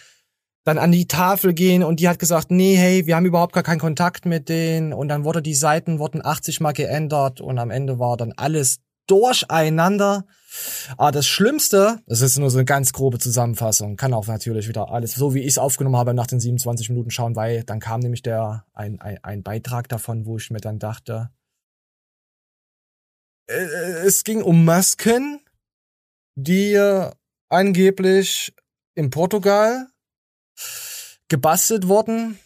dann an die Tafel gehen und die hat gesagt, nee, hey, wir haben überhaupt gar keinen Kontakt mit denen und dann wurde die Seiten wurden 80 mal geändert und am Ende war dann alles durcheinander. Aber das Schlimmste, das ist nur so eine ganz grobe Zusammenfassung, kann auch natürlich wieder alles, so wie ich es aufgenommen habe, nach den 27 Minuten schauen, weil dann kam nämlich der ein, ein, ein Beitrag davon, wo ich mir dann dachte, äh, es ging um Masken, die angeblich in Portugal gebastelt worden,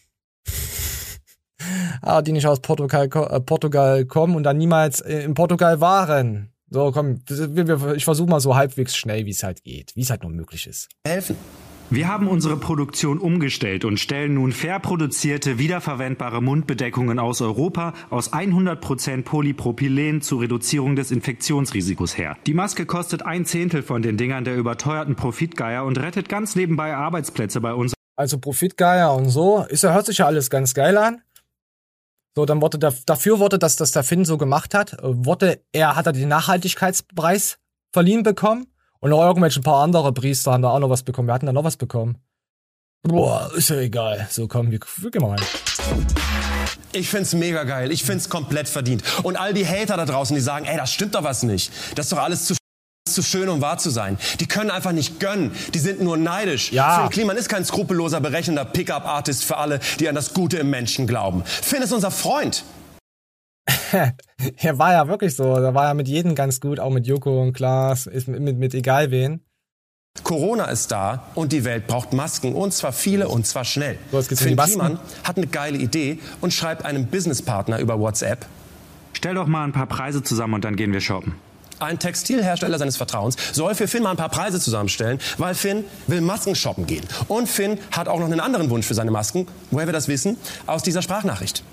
ah, die nicht aus Portugal, äh, Portugal kommen und dann niemals äh, in Portugal waren. So, komm, ich versuche mal so halbwegs schnell, wie es halt geht, wie es halt nur möglich ist. Helfen. Wir haben unsere Produktion umgestellt und stellen nun fair produzierte, wiederverwendbare Mundbedeckungen aus Europa aus 100% Polypropylen zur Reduzierung des Infektionsrisikos her. Die Maske kostet ein Zehntel von den Dingern der überteuerten Profitgeier und rettet ganz nebenbei Arbeitsplätze bei uns. Also Profitgeier und so, ist hört sich ja alles ganz geil an. So, dann wurde der, dafür wurde, dass das der Finn so gemacht hat, wurde er, hat er den Nachhaltigkeitspreis verliehen bekommen Und noch irgendwelche ein paar andere Priester haben da auch noch was bekommen. Wir hatten da noch was bekommen. Boah, ist ja egal. So, komm, wir, wir gehen mal rein. Ich find's mega geil. Ich find's komplett verdient. Und all die Hater da draußen, die sagen, ey, das stimmt doch was nicht. Das ist doch alles zu zu schön, um wahr zu sein. Die können einfach nicht gönnen. Die sind nur neidisch. Ja. Finn Kliman ist kein skrupelloser, berechnender Pickup-Artist für alle, die an das Gute im Menschen glauben. Finn ist unser Freund. er war ja wirklich so. Da war ja mit jedem ganz gut, auch mit Joko und Klaas, ist mit, mit, mit egal wen. Corona ist da und die Welt braucht Masken und zwar viele und zwar schnell. So, Finn. Kliman hat eine geile Idee und schreibt einem Businesspartner über WhatsApp. Stell doch mal ein paar Preise zusammen und dann gehen wir shoppen. Ein Textilhersteller seines Vertrauens soll für Finn mal ein paar Preise zusammenstellen, weil Finn will Masken shoppen gehen. Und Finn hat auch noch einen anderen Wunsch für seine Masken. Woher wir das wissen? Aus dieser Sprachnachricht.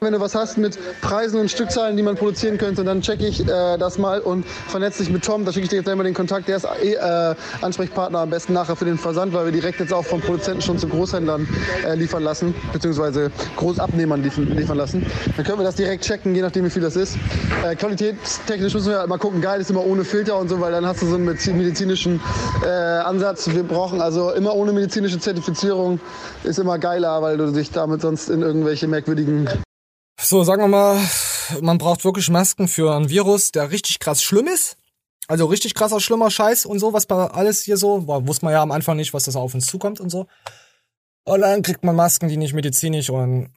Wenn du was hast mit Preisen und Stückzahlen, die man produzieren könnte, dann checke ich äh, das mal und vernetze dich mit Tom. Da schicke ich dir jetzt gleich mal den Kontakt. Der ist eh, äh, Ansprechpartner am besten nachher für den Versand, weil wir direkt jetzt auch vom Produzenten schon zu Großhändlern äh, liefern lassen, beziehungsweise Großabnehmern liefern, liefern lassen. Dann können wir das direkt checken, je nachdem wie viel das ist. Äh, qualitätstechnisch müssen wir mal gucken. Geil ist immer ohne Filter und so, weil dann hast du so einen mediz- medizinischen äh, Ansatz. Wir brauchen also immer ohne medizinische Zertifizierung ist immer geiler, weil du dich damit sonst in irgendwelche merkwürdigen So, sagen wir mal, man braucht wirklich Masken für ein Virus, der richtig krass schlimm ist. Also richtig krasser, schlimmer Scheiß und so, was bei alles hier so, war, wusste man ja am Anfang nicht, was das auf uns zukommt und so. Und dann kriegt man Masken, die nicht medizinisch und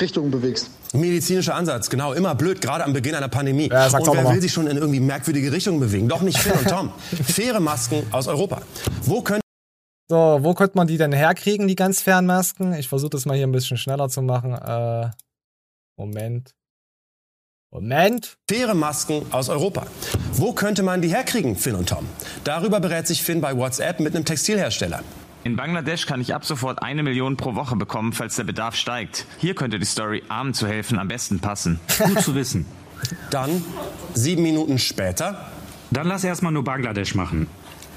Richtungen bewegst. Medizinischer Ansatz, genau, immer blöd, gerade am Beginn einer Pandemie. Ja, und wer will sich schon in irgendwie merkwürdige Richtungen bewegen? Doch nicht Finn und Tom. Faire Masken aus Europa. Wo können So, wo könnte man die denn herkriegen, die ganz fairen Masken? Ich versuche das mal hier ein bisschen schneller zu machen. Äh, Moment. Moment. Faire Masken aus Europa. Wo könnte man die herkriegen, Finn und Tom? Darüber berät sich Finn bei WhatsApp mit einem Textilhersteller. In Bangladesch kann ich ab sofort eine Million pro Woche bekommen, falls der Bedarf steigt. Hier könnte die Story Armen zu helfen am besten passen. Gut zu wissen. Dann, sieben Minuten später. Dann lass erstmal nur Bangladesch machen.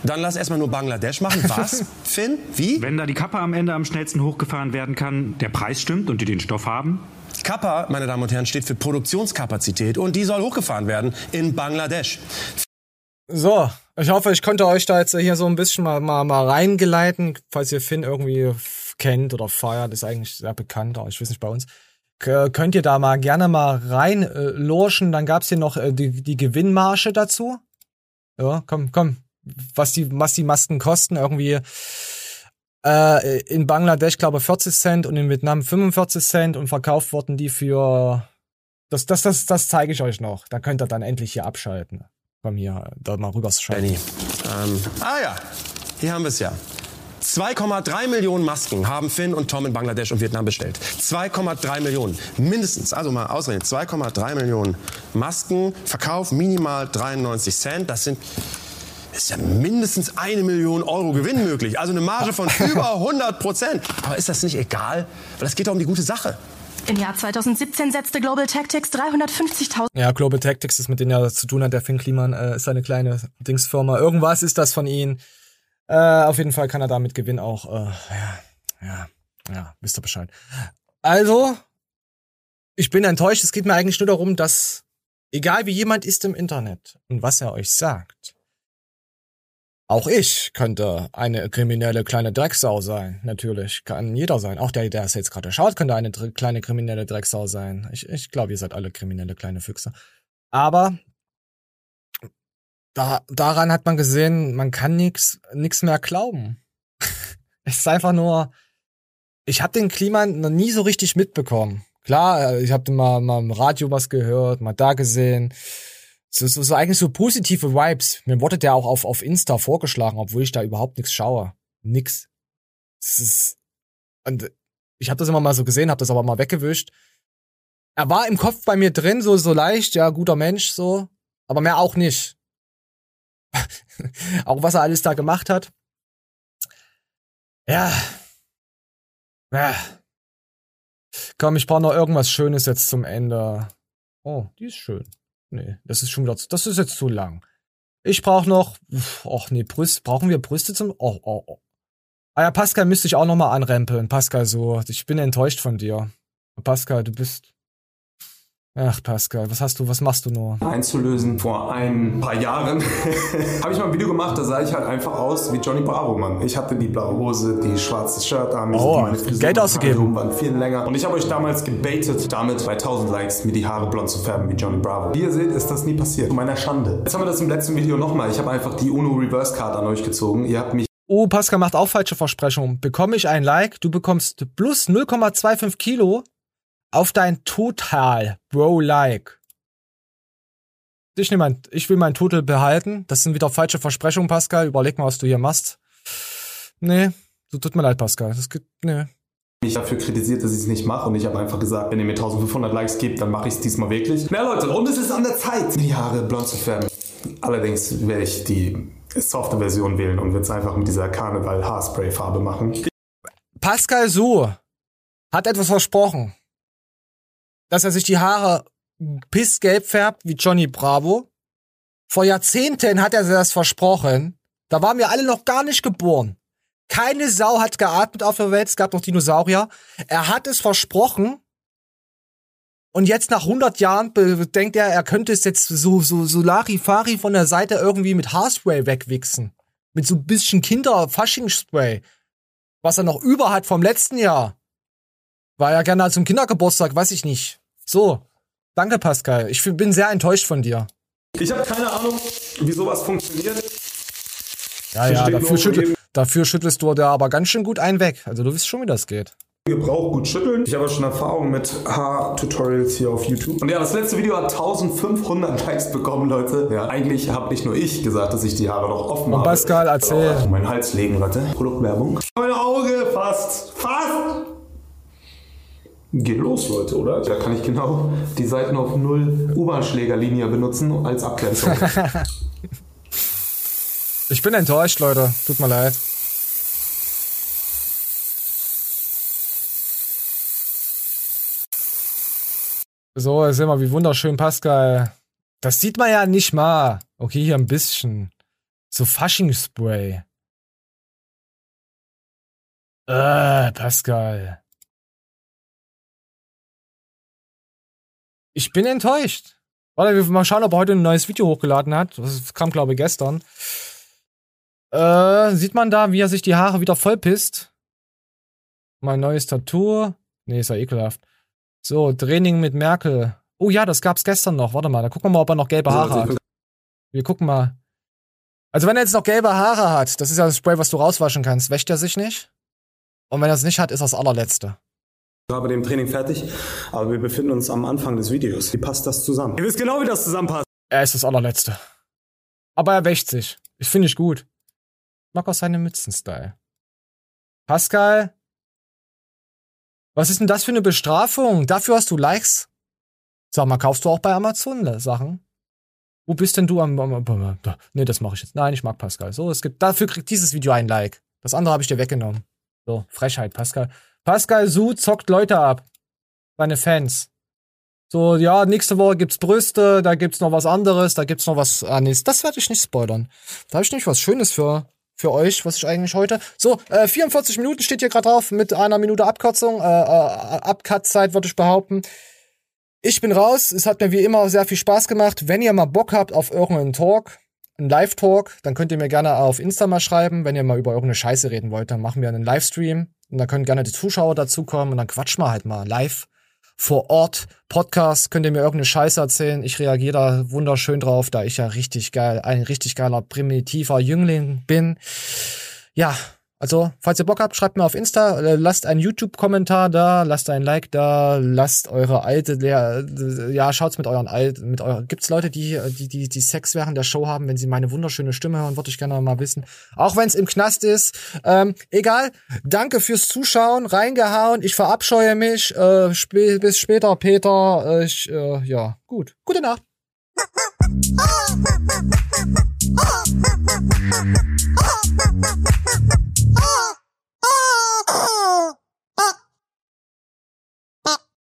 Dann lass erstmal nur Bangladesch machen. Was? Finn? Wie? Wenn da die Kappe am Ende am schnellsten hochgefahren werden kann, der Preis stimmt und die den Stoff haben. Kappa, meine Damen und Herren, steht für Produktionskapazität und die soll hochgefahren werden in Bangladesch. So, ich hoffe, ich konnte euch da jetzt hier so ein bisschen mal, mal, mal reingeleiten, falls ihr Finn irgendwie kennt oder feiert, ist eigentlich sehr bekannt, aber ich weiß nicht bei uns. K könnt ihr da mal gerne mal rein äh, lorschen, dann gab's hier noch äh, die, die Gewinnmarge dazu. Ja, komm, komm, was die, was die Masken kosten, irgendwie äh, in Bangladesch, glaube 40 Cent und in Vietnam 45 Cent und verkauft wurden die für das, das, das, das zeige ich euch noch. Da könnt ihr dann endlich hier abschalten. Komm hier, da mal rüberschalten. Benny. Ähm, ah ja, hier haben wir es ja. 2,3 Millionen Masken haben Finn und Tom in Bangladesch und Vietnam bestellt. 2,3 Millionen. Mindestens, also mal ausrechnen, 2,3 Millionen Masken, Verkauf minimal 93 Cent. Das sind ist ja mindestens eine Million Euro Gewinn möglich. Also eine Marge von über 100 Prozent. Aber ist das nicht egal? Weil es geht doch um die gute Sache. Im Jahr 2017 setzte Global Tactics 350.000 Ja, Global Tactics ist mit denen ja zu tun hat. Der Finn Kliman äh, ist eine kleine Dingsfirma. Irgendwas ist das von ihnen. Äh, auf jeden Fall kann er damit Gewinn auch. Äh, ja, ja, ja, wisst ihr Bescheid. Also, ich bin enttäuscht. Es geht mir eigentlich nur darum, dass, egal wie jemand ist im Internet und was er euch sagt, auch ich könnte eine kriminelle kleine Drecksau sein. Natürlich, kann jeder sein. Auch der, der es jetzt gerade schaut, könnte eine kleine kriminelle Drecksau sein. Ich, ich glaube, ihr seid alle kriminelle kleine Füchse. Aber da, daran hat man gesehen, man kann nix, nix mehr glauben. es ist einfach nur, ich habe den Klima noch nie so richtig mitbekommen. Klar, äh, ich habe mal, mal im Radio was gehört, mal da gesehen. So, so, so eigentlich so positive Vibes. Mir wurde der auch auf, auf Insta vorgeschlagen, obwohl ich da überhaupt nichts schaue. Nix. Es ist, und ich habe das immer mal so gesehen, habe das aber mal weggewischt. Er war im Kopf bei mir drin, so, so leicht, ja, guter Mensch, so. Aber mehr auch nicht. auch was er alles da gemacht hat. Ja. Ja. Komm, ich brauche noch irgendwas Schönes jetzt zum Ende. Oh, die ist schön. Nee, das ist schon wieder, zu- das ist jetzt zu lang. Ich brauche noch, ach nee, Brüste, brauchen wir Brüste zum, oh, oh, oh. Ah ja, Pascal müsste ich auch noch mal anrempeln. Pascal, so, ich bin enttäuscht von dir. Pascal, du bist, Ach, Pascal, was hast du, was machst du nur? einzulösen. Vor ein paar Jahren habe ich mal ein Video gemacht, da sah ich halt einfach aus wie Johnny Bravo, Mann. Ich hatte die blaue Hose, die schwarze Shirt an, Oh, meine Frisur Geld ausgegeben. Waren viel länger. Und ich habe euch damals gebaitet, damit bei 1000 Likes mir die Haare blond zu färben wie Johnny Bravo. Wie ihr seht, ist das nie passiert. Zu meiner Schande. Jetzt haben wir das im letzten Video nochmal. Ich habe einfach die UNO Reverse Card an euch gezogen. Ihr habt mich Oh, Pascal macht auch falsche Versprechungen. Bekomme ich ein Like, du bekommst plus 0,25 Kilo auf dein Total, Bro, Like. Ich, nehm mein, ich will mein Total behalten. Das sind wieder falsche Versprechungen, Pascal. Überleg mal, was du hier machst. Nee, so tut mir leid, Pascal. Das gibt, nee. mich dafür kritisiert, dass ich es nicht mache und ich habe einfach gesagt, wenn ihr mir 1500 Likes gebt, dann mache ich es diesmal wirklich. Na Leute, und es ist an der Zeit, die Haare blond zu färben. Allerdings werde ich die softe Version wählen und werde es einfach mit dieser Karneval Haarspray Farbe machen. Pascal Su hat etwas versprochen. Dass er sich die Haare pissgelb färbt wie Johnny Bravo. Vor Jahrzehnten hat er das versprochen. Da waren wir alle noch gar nicht geboren. Keine Sau hat geatmet auf der Welt. Es gab noch Dinosaurier. Er hat es versprochen. Und jetzt nach 100 Jahren denkt er, er könnte es jetzt so, so, so Larifari von der Seite irgendwie mit Haarspray wegwichsen. Mit so ein bisschen Kinder-Fasching-Spray. Was er noch über hat vom letzten Jahr. War ja gerne zum Kindergeburtstag, weiß ich nicht. So. Danke, Pascal. Ich bin sehr enttäuscht von dir. Ich habe keine Ahnung, wie sowas funktioniert. Ja, ja, dafür, schüttel, dafür schüttelst du da aber ganz schön gut einen weg. Also du wisst schon, wie das geht. Gebrauch gut schütteln. Ich habe schon Erfahrung mit Haar-Tutorials hier auf YouTube. Und ja, das letzte Video hat 1500 Likes bekommen, Leute. Ja, eigentlich habe nicht nur ich gesagt, dass ich die Haare noch offen Und habe. Pascal, erzähl. Meinen Hals legen, Leute. Produktwerbung. Mein Auge, fast, fast. Geht los, Leute, oder? Da kann ich genau die Seiten auf null U-Bahn-Schlägerlinie benutzen als Abgrenzung. Ich bin enttäuscht, Leute. Tut mir leid. So, sehen wir, wie wunderschön Pascal. Das sieht man ja nicht mal. Okay, hier ein bisschen. So Fasching-Spray. Äh, Pascal. Ich bin enttäuscht. Warte, wir mal schauen, ob er heute ein neues Video hochgeladen hat. Das kam, glaube ich, gestern. Äh, sieht man da, wie er sich die Haare wieder vollpisst? Mein neues Tattoo. Nee, ist ja ekelhaft. So, Training mit Merkel. Oh ja, das gab's gestern noch. Warte mal, da gucken wir mal, ob er noch gelbe Haare hat. Wir gucken mal. Also wenn er jetzt noch gelbe Haare hat, das ist ja das Spray, was du rauswaschen kannst, wäscht er sich nicht. Und wenn er es nicht hat, ist er das allerletzte. Gerade dem Training fertig, aber wir befinden uns am Anfang des Videos. Wie passt das zusammen? Ihr wisst genau, wie das zusammenpasst. Er ist das allerletzte. Aber er wäscht sich. Ich finde ich gut. Ich mag auch seine Mützen-Style. Pascal? Was ist denn das für eine Bestrafung? Dafür hast du Likes? Sag mal, kaufst du auch bei Amazon Sachen? Wo bist denn du am... am, am, am da. nee, das mache ich jetzt. Nein, ich mag Pascal. So, es gibt... Dafür kriegt dieses Video ein Like. Das andere habe ich dir weggenommen. So, Frechheit, Pascal. Pascal Su zockt Leute ab. Seine Fans. So, ja, nächste Woche gibt's Brüste, da gibt's noch was anderes, da gibt's noch was. Ah, nee, das werde ich nicht spoilern. Da habe ich nämlich was Schönes für, für euch, was ich eigentlich heute. So, äh, 44 Minuten steht hier gerade drauf mit einer Minute Abkürzung. Äh, äh, Abcut-Zeit würde ich behaupten. Ich bin raus. Es hat mir wie immer sehr viel Spaß gemacht. Wenn ihr mal Bock habt auf irgendeinen Talk, einen Live-Talk, dann könnt ihr mir gerne auf Insta mal schreiben. Wenn ihr mal über irgendeine Scheiße reden wollt, dann machen wir einen Livestream. Und dann können gerne die Zuschauer dazukommen und dann quatschen wir halt mal live vor Ort. Podcast, könnt ihr mir irgendeine Scheiße erzählen. Ich reagiere da wunderschön drauf, da ich ja richtig geil, ein richtig geiler, primitiver Jüngling bin. Ja, also, falls ihr Bock habt, schreibt mir auf Insta, äh, lasst einen YouTube-Kommentar da, lasst ein Like da, lasst eure alte, Lehr ja, schaut's mit euren alten, mit euren, gibt's Leute, die, die, die, die Sex während der Show haben, wenn sie meine wunderschöne Stimme hören, würde ich gerne mal wissen. Auch wenn's im Knast ist. Ähm, egal. Danke fürs Zuschauen, reingehauen, ich verabscheue mich, äh, sp bis später, Peter, äh, ich, äh, ja, gut. Gute Nacht. oh, oh, oh.